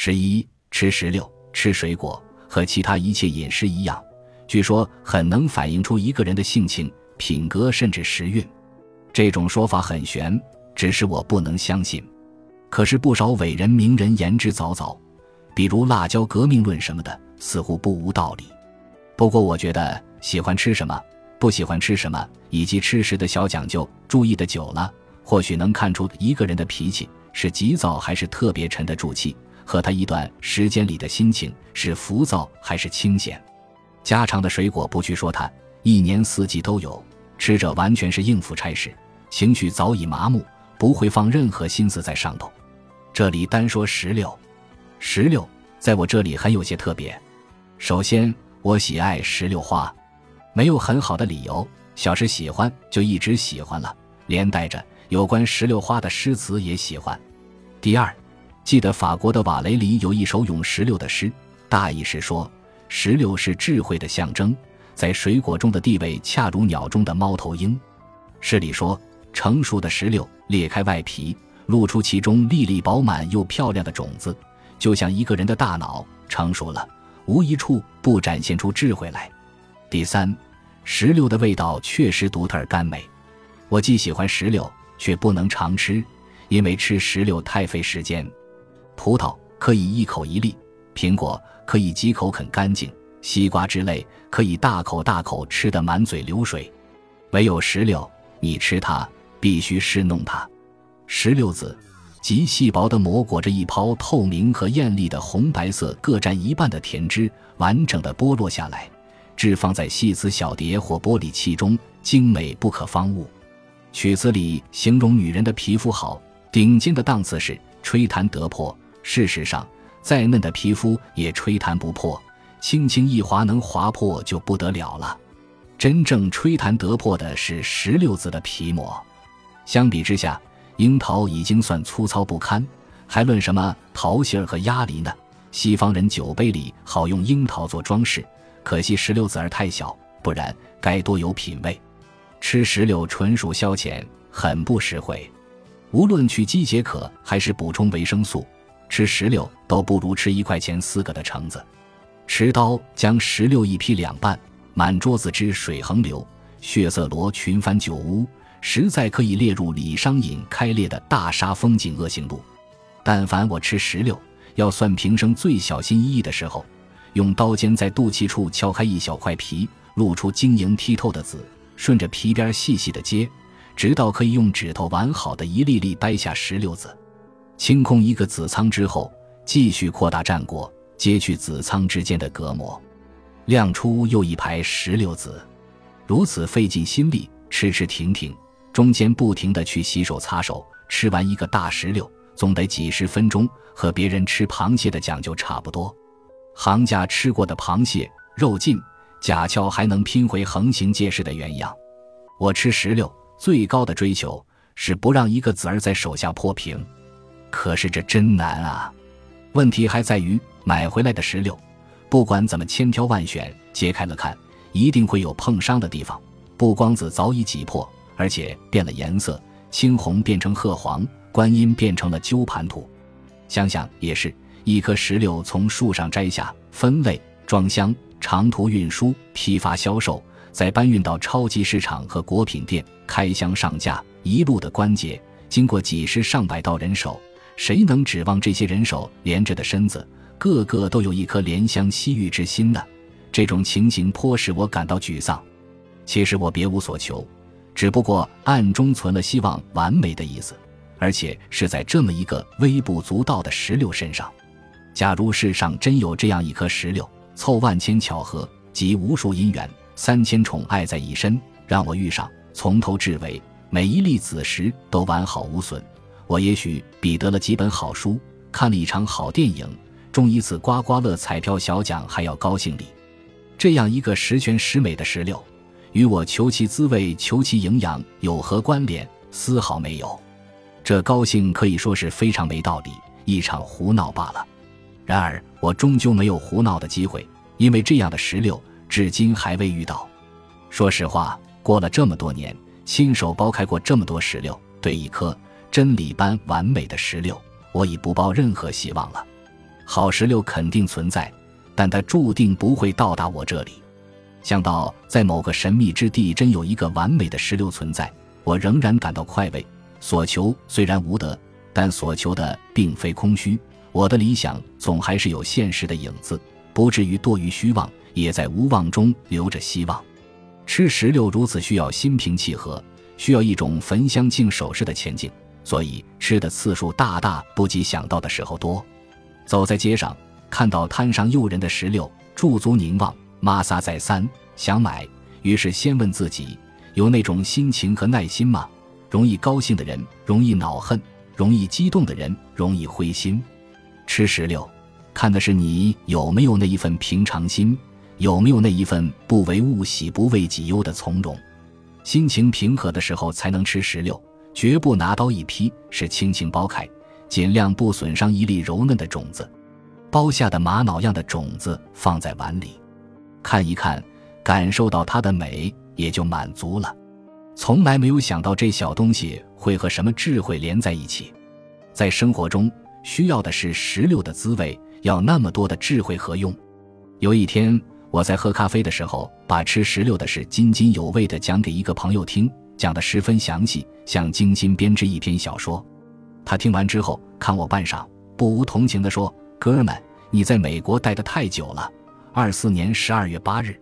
十一，吃石榴、吃水果和其他一切饮食一样，据说很能反映出一个人的性情、品格，甚至时运。这种说法很玄，只是我不能相信。可是不少伟人名人言之凿凿，比如辣椒革命论什么的，似乎不无道理。不过我觉得，喜欢吃什么，不喜欢吃什么，以及吃食的小讲究，注意的久了，或许能看出一个人的脾气是急躁还是特别沉得住气。和他一段时间里的心情是浮躁还是清闲？家常的水果不去说，它一年四季都有，吃着完全是应付差事，情绪早已麻木，不会放任何心思在上头。这里单说石榴，石榴在我这里很有些特别。首先，我喜爱石榴花，没有很好的理由，小时喜欢就一直喜欢了，连带着有关石榴花的诗词也喜欢。第二。记得法国的瓦雷里有一首咏石榴的诗，大意是说，石榴是智慧的象征，在水果中的地位恰如鸟中的猫头鹰。诗里说，成熟的石榴裂开外皮，露出其中粒粒饱满又漂亮的种子，就像一个人的大脑成熟了，无一处不展现出智慧来。第三，石榴的味道确实独特而甘美。我既喜欢石榴，却不能常吃，因为吃石榴太费时间。葡萄可以一口一粒，苹果可以几口啃干净，西瓜之类可以大口大口吃得满嘴流水，唯有石榴，你吃它必须侍弄它。石榴籽，极细薄的膜裹着一泡透明和艳丽的红白色各占一半的甜汁，完整的剥落下来，置放在细瓷小碟或玻璃器中，精美不可方物。曲子里形容女人的皮肤好，顶尖的档次是吹弹得破。事实上，再嫩的皮肤也吹弹不破，轻轻一划能划破就不得了了。真正吹弹得破的是石榴籽的皮膜。相比之下，樱桃已经算粗糙不堪，还论什么桃心儿和鸭梨呢？西方人酒杯里好用樱桃做装饰，可惜石榴籽儿太小，不然该多有品味。吃石榴纯属消遣，很不实惠。无论去饥解渴还是补充维生素。吃石榴都不如吃一块钱四个的橙子。持刀将石榴一劈两半，满桌子汁水横流，血色罗裙翻酒污，实在可以列入李商隐开列的大杀风景恶行录。但凡我吃石榴，要算平生最小心翼翼的时候，用刀尖在肚脐处敲开一小块皮，露出晶莹剔透的籽，顺着皮边细细的揭，直到可以用指头完好的一粒粒掰下石榴籽。清空一个子仓之后，继续扩大战果，揭去子仓之间的隔膜，亮出又一排石榴籽。如此费尽心力，吃吃停停，中间不停地去洗手擦手，吃完一个大石榴，总得几十分钟，和别人吃螃蟹的讲究差不多。行家吃过的螃蟹肉劲，甲壳还能拼回横行结实的原样。我吃石榴最高的追求是不让一个籽儿在手下破平。可是这真难啊！问题还在于买回来的石榴，不管怎么千挑万选，揭开了看，一定会有碰伤的地方。不光子早已挤破，而且变了颜色，青红变成褐黄，观音变成了鸠盘土。想想也是，一颗石榴从树上摘下，分类、装箱、长途运输、批发销售，再搬运到超级市场和果品店，开箱上架，一路的关节，经过几十上百道人手。谁能指望这些人手连着的身子，个个都有一颗怜香惜玉之心呢？这种情形颇使我感到沮丧。其实我别无所求，只不过暗中存了希望完美的意思，而且是在这么一个微不足道的石榴身上。假如世上真有这样一颗石榴，凑万千巧合，集无数因缘，三千宠爱在一身，让我遇上，从头至尾每一粒子时都完好无损。我也许比得了几本好书，看了一场好电影，中一次刮刮乐彩票小奖还要高兴哩。这样一个十全十美的石榴，与我求其滋味、求其营养有何关联？丝毫没有。这高兴可以说是非常没道理，一场胡闹罢了。然而我终究没有胡闹的机会，因为这样的石榴至今还未遇到。说实话，过了这么多年，亲手剥开过这么多石榴，对一颗。真理般完美的石榴，我已不抱任何希望了。好石榴肯定存在，但它注定不会到达我这里。想到在某个神秘之地真有一个完美的石榴存在，我仍然感到快慰。所求虽然无得，但所求的并非空虚。我的理想总还是有现实的影子，不至于多于虚妄，也在无望中留着希望。吃石榴如此需要心平气和，需要一种焚香敬手式的前进，所以吃的次数大大不及想到的时候多。走在街上，看到摊上诱人的石榴，驻足凝望，玛撒再三想买，于是先问自己：有那种心情和耐心吗？容易高兴的人容易恼恨，容易激动的人容易灰心。吃石榴，看的是你有没有那一份平常心，有没有那一份不为物喜、不为己忧的从容。心情平和的时候才能吃石榴，绝不拿刀一劈，是轻轻剥开，尽量不损伤一粒柔嫩的种子。剥下的玛瑙样的种子放在碗里，看一看，感受到它的美，也就满足了。从来没有想到这小东西会和什么智慧连在一起，在生活中需要的是石榴的滋味，要那么多的智慧何用？有一天我在喝咖啡的时候，把吃石榴的事津津有味地讲给一个朋友听，讲得十分详细，像精心编织一篇小说。他听完之后看我半晌，不无同情地说：“哥们，你在美国待得太久了。”二四年十二月八日。